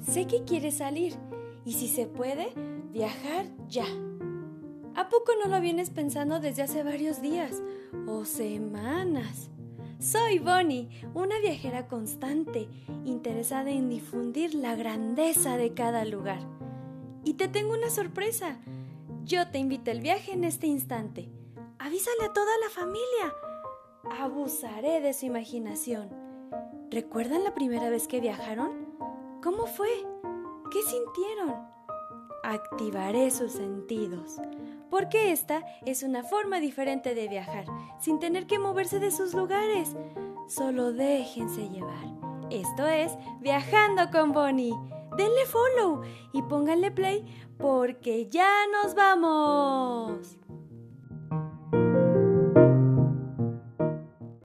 Sé que quieres salir y si se puede, viajar ya. ¿A poco no lo vienes pensando desde hace varios días o semanas? Soy Bonnie, una viajera constante, interesada en difundir la grandeza de cada lugar. Y te tengo una sorpresa. Yo te invito al viaje en este instante. Avísale a toda la familia. Abusaré de su imaginación. ¿Recuerdan la primera vez que viajaron? ¿Cómo fue? ¿Qué sintieron? Activaré sus sentidos, porque esta es una forma diferente de viajar, sin tener que moverse de sus lugares. Solo déjense llevar. Esto es Viajando con Bonnie. Denle follow y pónganle play porque ya nos vamos.